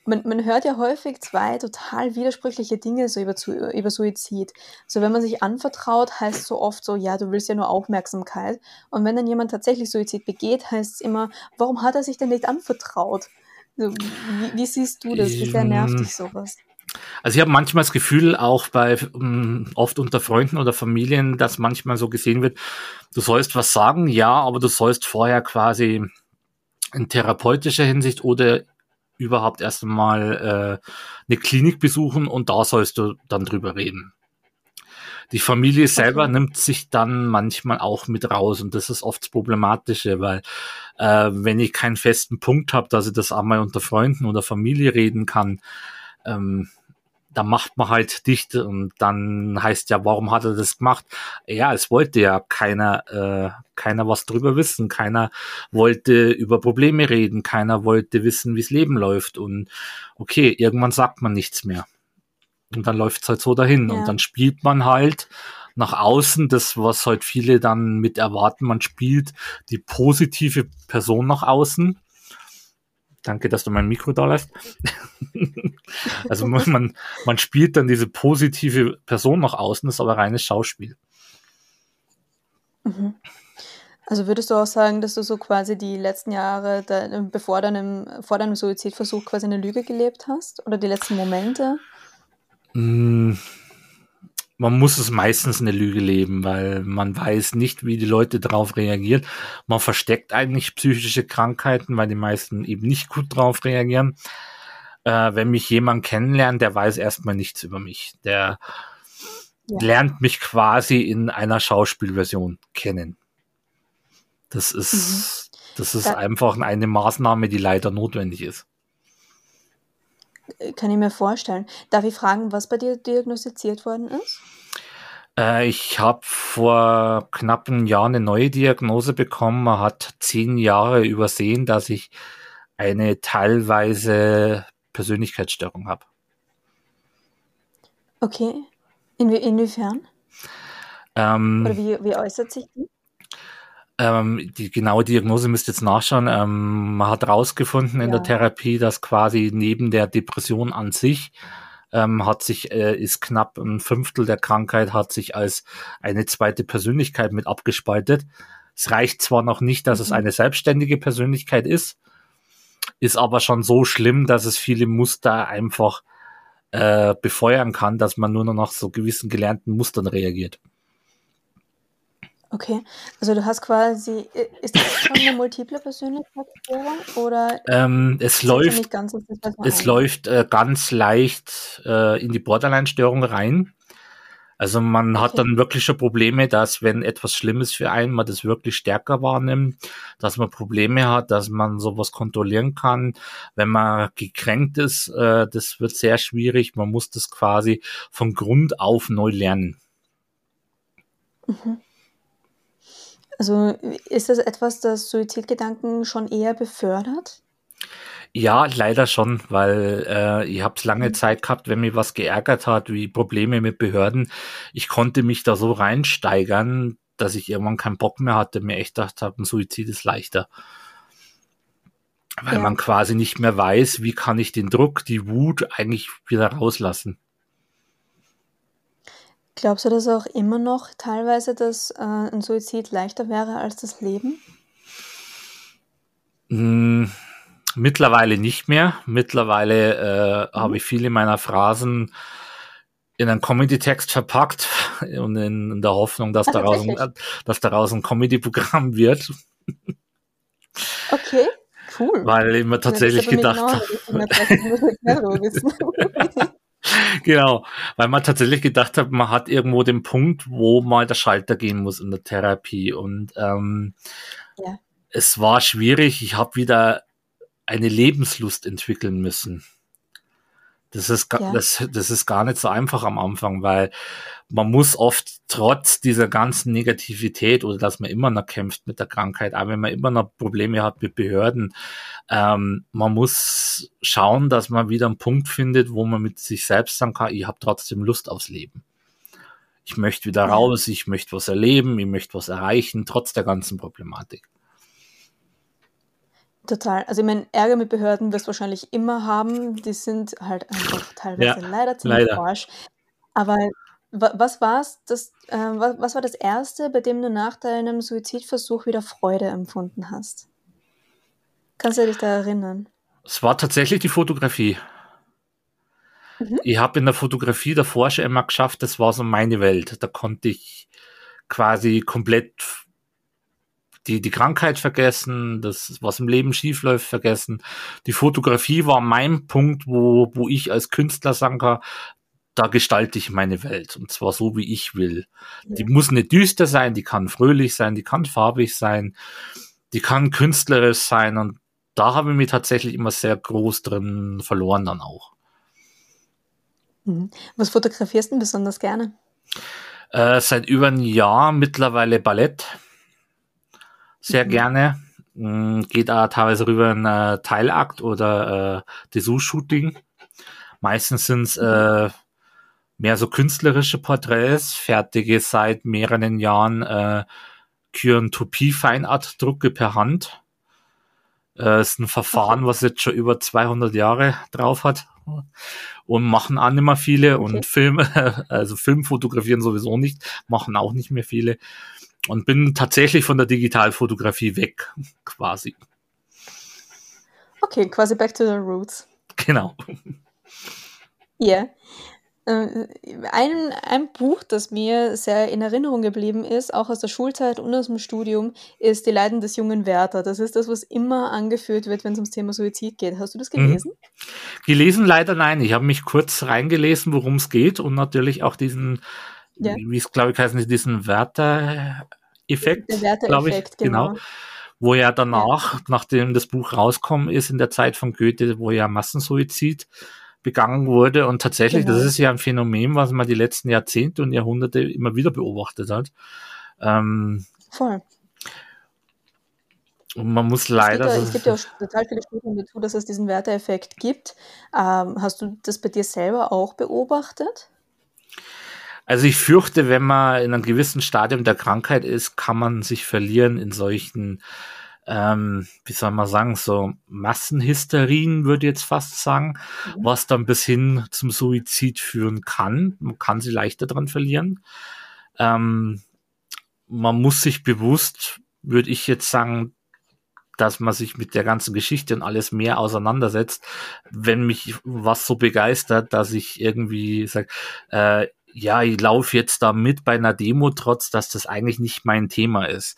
man, man hört ja häufig zwei total widersprüchliche Dinge so über, über Suizid. So, wenn man sich anvertraut, heißt so oft so, ja, du willst ja nur Aufmerksamkeit. Und wenn dann jemand tatsächlich Suizid begeht, heißt es immer, warum hat er sich denn nicht anvertraut? Wie, wie siehst du das? Wie sehr nervt dich sowas? Also ich habe manchmal das Gefühl, auch bei um, oft unter Freunden oder Familien, dass manchmal so gesehen wird, du sollst was sagen, ja, aber du sollst vorher quasi in therapeutischer Hinsicht oder überhaupt erst einmal äh, eine Klinik besuchen und da sollst du dann drüber reden. Die Familie selber okay. nimmt sich dann manchmal auch mit raus und das ist oft das Problematische, weil äh, wenn ich keinen festen Punkt habe, dass ich das einmal unter Freunden oder Familie reden kann, ähm, da macht man halt dicht und dann heißt ja, warum hat er das gemacht? Ja, es wollte ja keiner, äh, keiner was drüber wissen, keiner wollte über Probleme reden, keiner wollte wissen, wie's Leben läuft und okay, irgendwann sagt man nichts mehr. Und dann läuft's halt so dahin. Ja. Und dann spielt man halt nach außen das, was halt viele dann mit erwarten. Man spielt die positive Person nach außen. Danke, dass du mein Mikro da lässt. also man, man spielt dann diese positive Person nach außen, ist aber reines Schauspiel. Mhm. Also würdest du auch sagen, dass du so quasi die letzten Jahre, bevor deinem, vor deinem Suizidversuch quasi eine Lüge gelebt hast? Oder die letzten Momente? Man muss es meistens eine Lüge leben, weil man weiß nicht, wie die Leute darauf reagieren. Man versteckt eigentlich psychische Krankheiten, weil die meisten eben nicht gut darauf reagieren. Äh, wenn mich jemand kennenlernt, der weiß erstmal nichts über mich. Der ja. lernt mich quasi in einer Schauspielversion kennen. Das ist, mhm. das ist da einfach eine Maßnahme, die leider notwendig ist. Kann ich mir vorstellen. Darf ich fragen, was bei dir diagnostiziert worden ist? Äh, ich habe vor knapp einem Jahr eine neue Diagnose bekommen. Man hat zehn Jahre übersehen, dass ich eine teilweise Persönlichkeitsstörung habe. Okay. In, inwiefern? Ähm, Oder wie, wie äußert sich die? Ähm, die genaue Diagnose müsst ihr jetzt nachschauen. Ähm, man hat herausgefunden in ja. der Therapie, dass quasi neben der Depression an sich ähm, hat sich, äh, ist knapp ein Fünftel der Krankheit hat sich als eine zweite Persönlichkeit mit abgespaltet. Es reicht zwar noch nicht, dass mhm. es eine selbstständige Persönlichkeit ist, ist aber schon so schlimm, dass es viele Muster einfach äh, befeuern kann, dass man nur noch nach so gewissen gelernten Mustern reagiert. Okay, also du hast quasi, ist das schon eine multiple Persönlichkeitsstörung oder ähm, es läuft, ganz, es läuft äh, ganz leicht äh, in die Borderline-Störung rein. Also man okay. hat dann wirklich schon Probleme, dass wenn etwas Schlimmes für einen, man das wirklich stärker wahrnimmt, dass man Probleme hat, dass man sowas kontrollieren kann. Wenn man gekränkt ist, äh, das wird sehr schwierig. Man muss das quasi von Grund auf neu lernen. Mhm. Also ist das etwas, das Suizidgedanken schon eher befördert? Ja, leider schon, weil äh, ich habe es lange mhm. Zeit gehabt, wenn mir was geärgert hat, wie Probleme mit Behörden. Ich konnte mich da so reinsteigern, dass ich irgendwann keinen Bock mehr hatte, mir echt gedacht habe, ein Suizid ist leichter. Weil ja. man quasi nicht mehr weiß, wie kann ich den Druck, die Wut eigentlich wieder rauslassen. Glaubst du, dass auch immer noch teilweise dass äh, ein Suizid leichter wäre als das Leben? Hm, mittlerweile nicht mehr. Mittlerweile äh, mhm. habe ich viele meiner Phrasen in einen Comedy-Text verpackt und in, in der Hoffnung, dass, ah, daraus, ein, dass daraus ein Comedy-Programm wird. Okay, cool. Weil ich mir tatsächlich gedacht habe. genau, weil man tatsächlich gedacht hat, man hat irgendwo den Punkt, wo mal der Schalter gehen muss in der Therapie. Und ähm, ja. es war schwierig. Ich habe wieder eine Lebenslust entwickeln müssen. Das ist, ja. das, das ist gar nicht so einfach am Anfang, weil man muss oft trotz dieser ganzen Negativität oder dass man immer noch kämpft mit der Krankheit, auch wenn man immer noch Probleme hat mit Behörden, ähm, man muss schauen, dass man wieder einen Punkt findet, wo man mit sich selbst sagen kann, ich habe trotzdem Lust aufs Leben. Ich möchte wieder raus, ich möchte was erleben, ich möchte was erreichen, trotz der ganzen Problematik. Total. Also ich meine, Ärger mit Behörden wirst du wahrscheinlich immer haben. Die sind halt einfach teilweise ja, leider ziemlich leider. Forsch. Aber was war's, das, äh, was, was war das Erste, bei dem du nach deinem Suizidversuch wieder Freude empfunden hast? Kannst du dich da erinnern? Es war tatsächlich die Fotografie. Mhm. Ich habe in der Fotografie davor schon immer geschafft, das war so meine Welt. Da konnte ich quasi komplett die, die Krankheit vergessen, das, was im Leben schiefläuft, vergessen. Die Fotografie war mein Punkt, wo, wo ich als Künstler sagen kann, da gestalte ich meine Welt und zwar so, wie ich will. Die muss nicht düster sein, die kann fröhlich sein, die kann farbig sein, die kann künstlerisch sein und da habe ich mich tatsächlich immer sehr groß drin verloren dann auch. Mhm. Was fotografierst du besonders gerne? Äh, seit über ein Jahr mittlerweile Ballett. Sehr mhm. gerne. Mm, geht da teilweise rüber in äh, Teilakt oder äh, Dessous-Shooting. Meistens sind es äh, mehr so künstlerische Porträts, fertige seit mehreren Jahren äh, Kyantopie-Feinart-Drucke per Hand. Äh, ist ein Verfahren, was jetzt schon über 200 Jahre drauf hat. Und machen auch nicht mehr viele okay. und Film, also Film fotografieren sowieso nicht, machen auch nicht mehr viele. Und bin tatsächlich von der Digitalfotografie weg, quasi. Okay, quasi back to the roots. Genau. Ja. Yeah. Äh, ein, ein Buch, das mir sehr in Erinnerung geblieben ist, auch aus der Schulzeit und aus dem Studium, ist Die Leiden des jungen Werther. Das ist das, was immer angeführt wird, wenn es ums Thema Suizid geht. Hast du das mhm. gelesen? Mhm. Gelesen leider nein. Ich habe mich kurz reingelesen, worum es geht und natürlich auch diesen, ja. wie es glaube ich heißt, diesen Werther-Effekt. Der Werther-Effekt, genau. genau wo ja danach, ja. nachdem das Buch rauskommen ist in der Zeit von Goethe, wo ja Massensuizid begangen wurde. Und tatsächlich, genau. das ist ja ein Phänomen, was man die letzten Jahrzehnte und Jahrhunderte immer wieder beobachtet hat. Ähm, Voll. Und man muss leider. Es gibt, ja, es gibt ja auch total viele Studien dazu, dass es diesen Werteeffekt gibt. Ähm, hast du das bei dir selber auch beobachtet? Also ich fürchte, wenn man in einem gewissen Stadium der Krankheit ist, kann man sich verlieren in solchen ähm, wie soll man sagen, so Massenhysterien, würde ich jetzt fast sagen, mhm. was dann bis hin zum Suizid führen kann. Man kann sie leichter dran verlieren. Ähm, man muss sich bewusst, würde ich jetzt sagen, dass man sich mit der ganzen Geschichte und alles mehr auseinandersetzt, wenn mich was so begeistert, dass ich irgendwie sage, äh, ja, ich laufe jetzt da mit bei einer Demo, trotz dass das eigentlich nicht mein Thema ist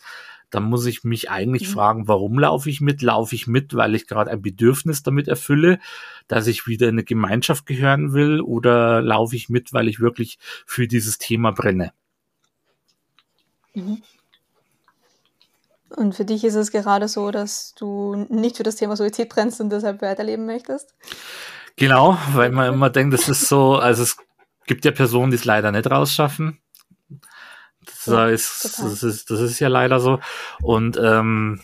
dann muss ich mich eigentlich mhm. fragen, warum laufe ich mit? Laufe ich mit, weil ich gerade ein Bedürfnis damit erfülle, dass ich wieder in eine Gemeinschaft gehören will? Oder laufe ich mit, weil ich wirklich für dieses Thema brenne? Mhm. Und für dich ist es gerade so, dass du nicht für das Thema Suizid brennst und deshalb weiterleben möchtest? Genau, weil man immer denkt, das ist so, also es gibt ja Personen, die es leider nicht rausschaffen. Das, ja, ist, das, ist, das ist ja leider so. Und ähm,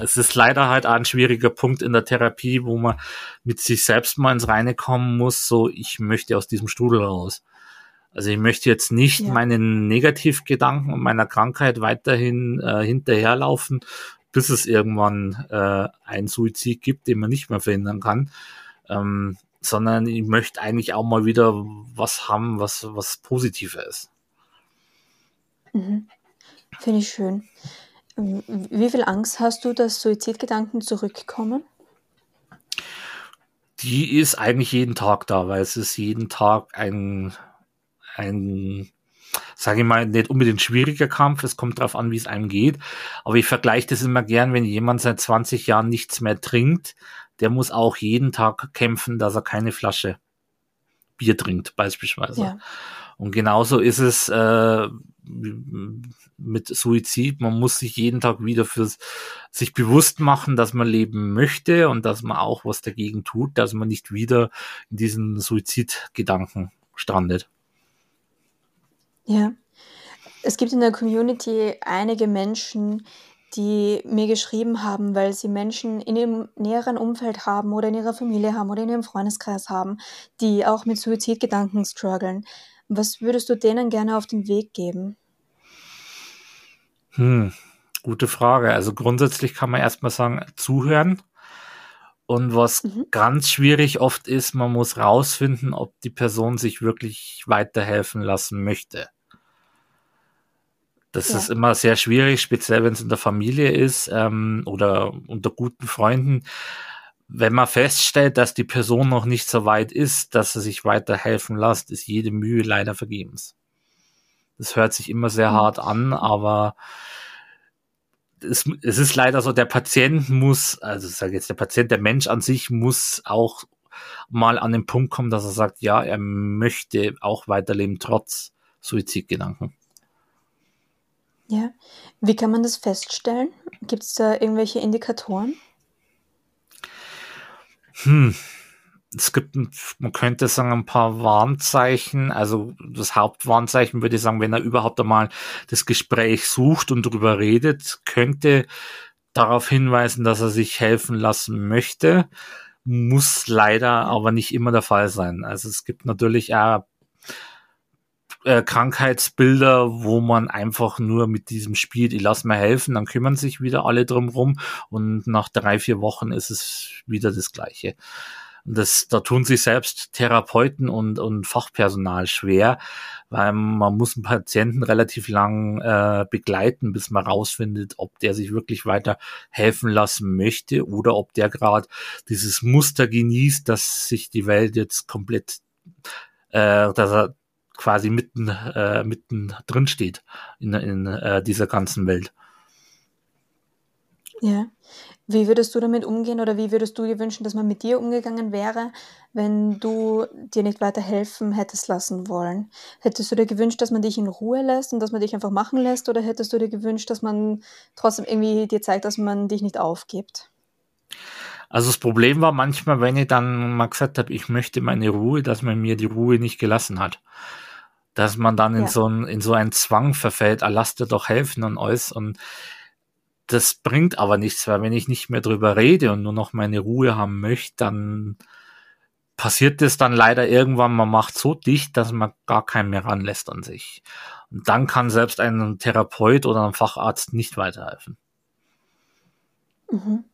es ist leider halt ein schwieriger Punkt in der Therapie, wo man mit sich selbst mal ins Reine kommen muss, so ich möchte aus diesem Strudel raus. Also ich möchte jetzt nicht ja. meinen Negativgedanken und meiner Krankheit weiterhin äh, hinterherlaufen, bis es irgendwann äh, einen Suizid gibt, den man nicht mehr verhindern kann. Ähm, sondern ich möchte eigentlich auch mal wieder was haben, was, was positiver ist. Mhm. Finde ich schön. Wie viel Angst hast du, dass Suizidgedanken zurückkommen? Die ist eigentlich jeden Tag da, weil es ist jeden Tag ein, ein sage ich mal, nicht unbedingt schwieriger Kampf. Es kommt darauf an, wie es einem geht. Aber ich vergleiche das immer gern, wenn jemand seit 20 Jahren nichts mehr trinkt, der muss auch jeden Tag kämpfen, dass er keine Flasche Bier trinkt, beispielsweise. Ja. Und genauso ist es äh, mit Suizid. Man muss sich jeden Tag wieder für sich bewusst machen, dass man leben möchte und dass man auch was dagegen tut, dass man nicht wieder in diesen Suizidgedanken strandet. Ja. Es gibt in der Community einige Menschen, die mir geschrieben haben, weil sie Menschen in ihrem näheren Umfeld haben oder in ihrer Familie haben oder in ihrem Freundeskreis haben, die auch mit Suizidgedanken strugglen. Was würdest du denen gerne auf den Weg geben? Hm, gute Frage. Also grundsätzlich kann man erstmal sagen, zuhören. Und was mhm. ganz schwierig oft ist, man muss rausfinden, ob die Person sich wirklich weiterhelfen lassen möchte. Das ja. ist immer sehr schwierig, speziell wenn es in der Familie ist ähm, oder unter guten Freunden wenn man feststellt, dass die Person noch nicht so weit ist, dass sie sich weiterhelfen lässt, ist jede Mühe leider vergebens. Das hört sich immer sehr mhm. hart an, aber es, es ist leider so, der Patient muss, also sage jetzt der Patient, der Mensch an sich muss auch mal an den Punkt kommt, dass er sagt, ja, er möchte auch weiterleben trotz Suizidgedanken. Ja, wie kann man das feststellen? Gibt es da irgendwelche Indikatoren? Hm, es gibt, man könnte sagen, ein paar Warnzeichen. Also das Hauptwarnzeichen würde ich sagen, wenn er überhaupt einmal das Gespräch sucht und darüber redet, könnte darauf hinweisen, dass er sich helfen lassen möchte. Muss leider aber nicht immer der Fall sein. Also es gibt natürlich auch äh, Krankheitsbilder, wo man einfach nur mit diesem Spiel, ich lass mir helfen, dann kümmern sich wieder alle drum rum und nach drei, vier Wochen ist es wieder das Gleiche. Das, da tun sich selbst Therapeuten und, und Fachpersonal schwer, weil man muss einen Patienten relativ lang äh, begleiten, bis man rausfindet, ob der sich wirklich weiter helfen lassen möchte oder ob der gerade dieses Muster genießt, dass sich die Welt jetzt komplett, äh, dass er quasi mitten, äh, mitten drin steht in, in äh, dieser ganzen Welt. Ja. Wie würdest du damit umgehen oder wie würdest du dir wünschen, dass man mit dir umgegangen wäre, wenn du dir nicht weiter helfen hättest lassen wollen? Hättest du dir gewünscht, dass man dich in Ruhe lässt und dass man dich einfach machen lässt oder hättest du dir gewünscht, dass man trotzdem irgendwie dir zeigt, dass man dich nicht aufgibt? Also das Problem war manchmal, wenn ich dann mal gesagt habe, ich möchte meine Ruhe, dass man mir die Ruhe nicht gelassen hat. Dass man dann in ja. so ein, in so einen Zwang verfällt, ah, lasst dir doch helfen und alles und das bringt aber nichts, weil wenn ich nicht mehr drüber rede und nur noch meine Ruhe haben möchte, dann passiert es dann leider irgendwann, man macht so dicht, dass man gar keinen mehr ranlässt an sich. Und dann kann selbst ein Therapeut oder ein Facharzt nicht weiterhelfen. Mhm.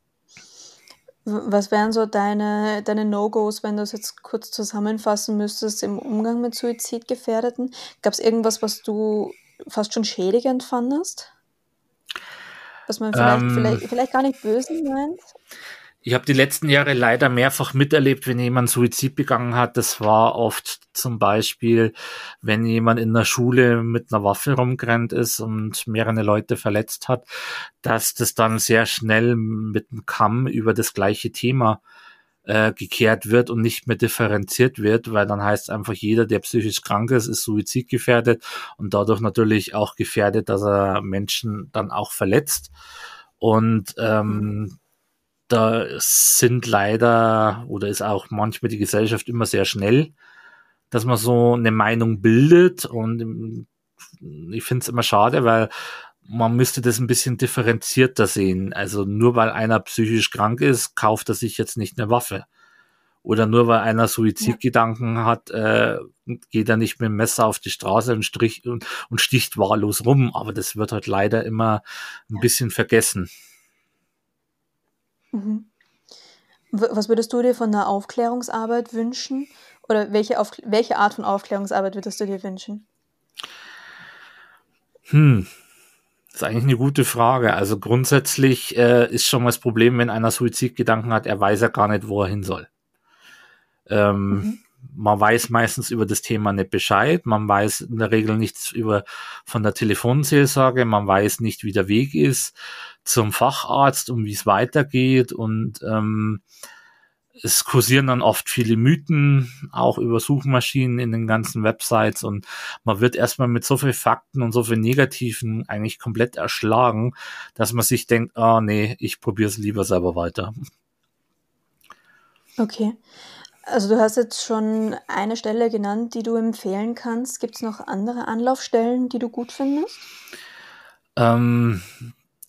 Was wären so deine, deine No-Gos, wenn du es jetzt kurz zusammenfassen müsstest im Umgang mit Suizidgefährdeten? Gab es irgendwas, was du fast schon schädigend fandest? Was man vielleicht, ähm, vielleicht, vielleicht gar nicht böse meint? Ich habe die letzten Jahre leider mehrfach miterlebt, wenn jemand Suizid begangen hat. Das war oft zum Beispiel, wenn jemand in der Schule mit einer Waffe rumgerannt ist und mehrere Leute verletzt hat, dass das dann sehr schnell mit dem Kamm über das gleiche Thema äh, gekehrt wird und nicht mehr differenziert wird, weil dann heißt einfach jeder, der psychisch krank ist, ist suizidgefährdet und dadurch natürlich auch gefährdet, dass er Menschen dann auch verletzt. Und ähm, da sind leider oder ist auch manchmal die Gesellschaft immer sehr schnell, dass man so eine Meinung bildet und ich finde es immer schade, weil man müsste das ein bisschen differenzierter sehen. Also nur weil einer psychisch krank ist, kauft er sich jetzt nicht eine Waffe. Oder nur weil einer Suizidgedanken ja. hat, äh, geht er nicht mit dem Messer auf die Straße und, strich, und, und sticht wahllos rum. Aber das wird halt leider immer ein bisschen vergessen. Mhm. Was würdest du dir von einer Aufklärungsarbeit wünschen? Oder welche, Auf welche Art von Aufklärungsarbeit würdest du dir wünschen? Hm, das ist eigentlich eine gute Frage. Also grundsätzlich äh, ist schon mal das Problem, wenn einer Suizidgedanken hat, er weiß ja gar nicht, wo er hin soll. Ähm, mhm. Man weiß meistens über das Thema nicht Bescheid. Man weiß in der Regel nichts über von der Telefonseelsorge. Man weiß nicht, wie der Weg ist zum Facharzt und wie es weitergeht. Und ähm, es kursieren dann oft viele Mythen, auch über Suchmaschinen in den ganzen Websites und man wird erstmal mit so viel Fakten und so viel Negativen eigentlich komplett erschlagen, dass man sich denkt, ah oh, nee, ich probiere es lieber selber weiter. Okay. Also du hast jetzt schon eine Stelle genannt, die du empfehlen kannst. Gibt es noch andere Anlaufstellen, die du gut findest? Ähm,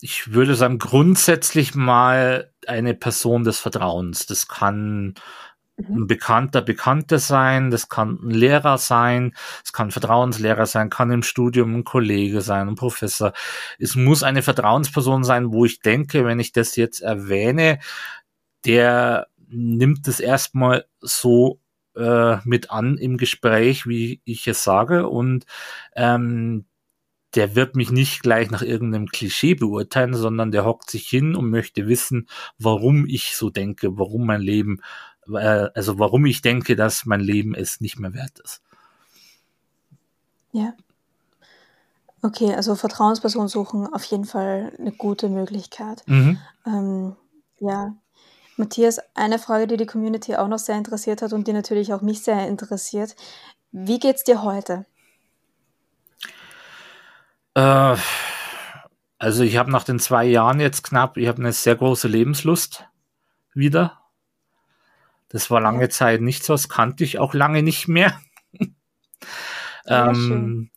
ich würde sagen, grundsätzlich mal eine Person des Vertrauens. Das kann mhm. ein Bekannter, Bekannte sein, das kann ein Lehrer sein, es kann ein Vertrauenslehrer sein, kann im Studium ein Kollege sein, ein Professor. Es muss eine Vertrauensperson sein, wo ich denke, wenn ich das jetzt erwähne, der nimmt es erstmal so äh, mit an im Gespräch, wie ich es sage und ähm, der wird mich nicht gleich nach irgendeinem Klischee beurteilen, sondern der hockt sich hin und möchte wissen, warum ich so denke, warum mein Leben, äh, also warum ich denke, dass mein Leben es nicht mehr wert ist. Ja. Okay, also Vertrauensperson suchen auf jeden Fall eine gute Möglichkeit. Mhm. Ähm, ja. Matthias, eine Frage, die die Community auch noch sehr interessiert hat und die natürlich auch mich sehr interessiert. Wie geht's dir heute? Äh, also ich habe nach den zwei Jahren jetzt knapp, ich habe eine sehr große Lebenslust wieder. Das war lange Zeit nicht so, das kannte ich auch lange nicht mehr. ähm,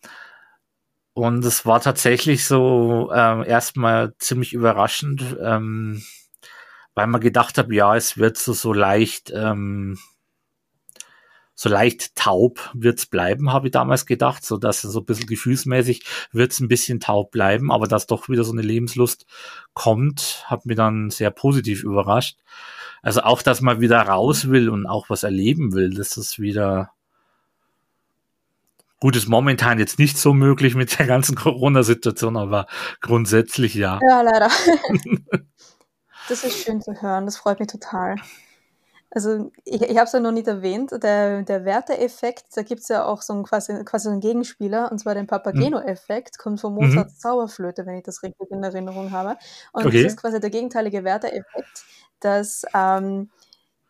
und es war tatsächlich so äh, erstmal ziemlich überraschend, ähm, weil man gedacht hat, ja, es wird so, so leicht, ähm, so leicht taub wird's bleiben, habe ich damals gedacht, so dass so ein bisschen gefühlsmäßig wird's ein bisschen taub bleiben, aber dass doch wieder so eine Lebenslust kommt, hat mich dann sehr positiv überrascht. Also auch, dass man wieder raus will und auch was erleben will, das ist wieder gut, ist momentan jetzt nicht so möglich mit der ganzen Corona-Situation, aber grundsätzlich ja. Ja, leider. das ist schön zu hören, das freut mich total. Also ich, ich habe es ja noch nicht erwähnt, der, der Werteeffekt, da gibt es ja auch so einen, quasi, quasi einen Gegenspieler, und zwar den Papageno-Effekt, kommt von Mozarts mhm. Zauberflöte, wenn ich das richtig in Erinnerung habe. Und okay. das ist quasi der gegenteilige Werteeffekt, dass ähm,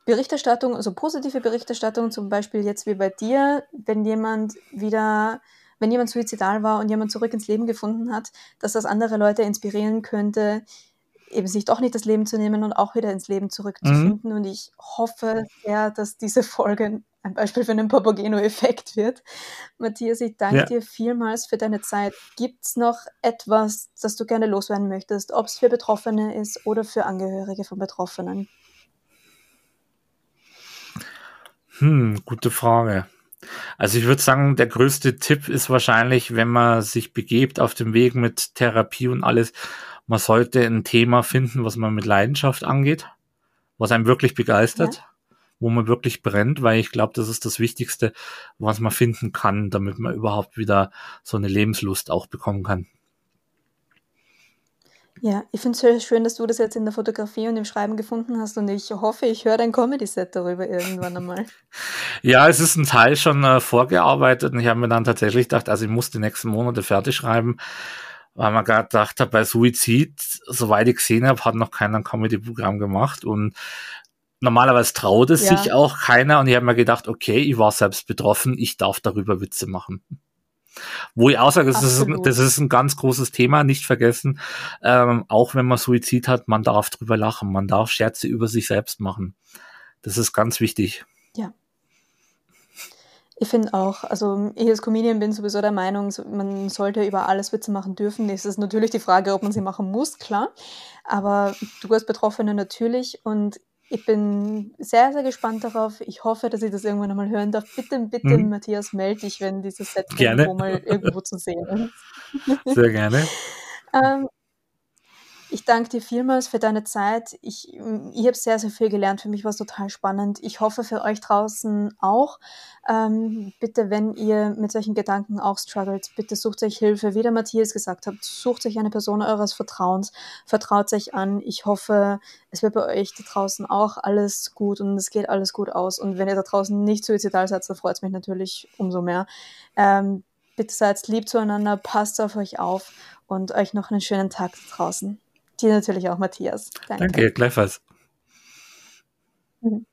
Berichterstattung, also positive Berichterstattung, zum Beispiel jetzt wie bei dir, wenn jemand wieder wenn jemand suizidal war und jemand zurück ins Leben gefunden hat, dass das andere Leute inspirieren könnte, eben sich doch nicht das Leben zu nehmen und auch wieder ins Leben zurückzufinden. Mhm. Und ich hoffe sehr, dass diese Folge ein Beispiel für einen Papageno-Effekt wird. Matthias, ich danke ja. dir vielmals für deine Zeit. Gibt es noch etwas, das du gerne loswerden möchtest, ob es für Betroffene ist oder für Angehörige von Betroffenen? Hm, gute Frage. Also ich würde sagen, der größte Tipp ist wahrscheinlich, wenn man sich begebt auf dem Weg mit Therapie und alles, man sollte ein Thema finden, was man mit Leidenschaft angeht, was einem wirklich begeistert, ja. wo man wirklich brennt, weil ich glaube, das ist das Wichtigste, was man finden kann, damit man überhaupt wieder so eine Lebenslust auch bekommen kann. Ja, ich finde es sehr schön, dass du das jetzt in der Fotografie und im Schreiben gefunden hast und ich hoffe, ich höre dein Comedy-Set darüber irgendwann einmal. ja, es ist ein Teil schon äh, vorgearbeitet und ich habe mir dann tatsächlich gedacht, also ich muss die nächsten Monate fertig schreiben weil man gerade gedacht hat, bei Suizid, soweit ich gesehen habe, hat noch keiner ein Comedy-Programm gemacht und normalerweise traut es ja. sich auch keiner und ich habe mir gedacht, okay, ich war selbst betroffen, ich darf darüber Witze machen. Wo ich auch sage, das ist, ein, das ist ein ganz großes Thema, nicht vergessen, ähm, auch wenn man Suizid hat, man darf drüber lachen, man darf Scherze über sich selbst machen. Das ist ganz wichtig. Ja. Ich finde auch, also ich als Comedian bin sowieso der Meinung, man sollte über alles Witze machen dürfen. Es ist natürlich die Frage, ob man sie machen muss, klar. Aber du als Betroffene natürlich und ich bin sehr, sehr gespannt darauf. Ich hoffe, dass ich das irgendwann einmal hören darf. Bitte, bitte, hm. Matthias, melde dich, wenn dieses Set irgendwo mal irgendwo zu sehen ist. Sehr gerne. ähm, ich danke dir vielmals für deine Zeit. Ich, ich habe sehr, sehr viel gelernt. Für mich war es total spannend. Ich hoffe für euch draußen auch. Ähm, bitte, wenn ihr mit solchen Gedanken auch struggelt, bitte sucht euch Hilfe. Wie der Matthias gesagt hat, sucht euch eine Person eures Vertrauens, vertraut euch an. Ich hoffe, es wird bei euch da draußen auch alles gut und es geht alles gut aus. Und wenn ihr da draußen nicht suizidal seid, dann freut es mich natürlich umso mehr. Ähm, bitte seid lieb zueinander, passt auf euch auf und euch noch einen schönen Tag draußen. Dir natürlich auch, Matthias. Danke, Danke gleichfalls. Mhm.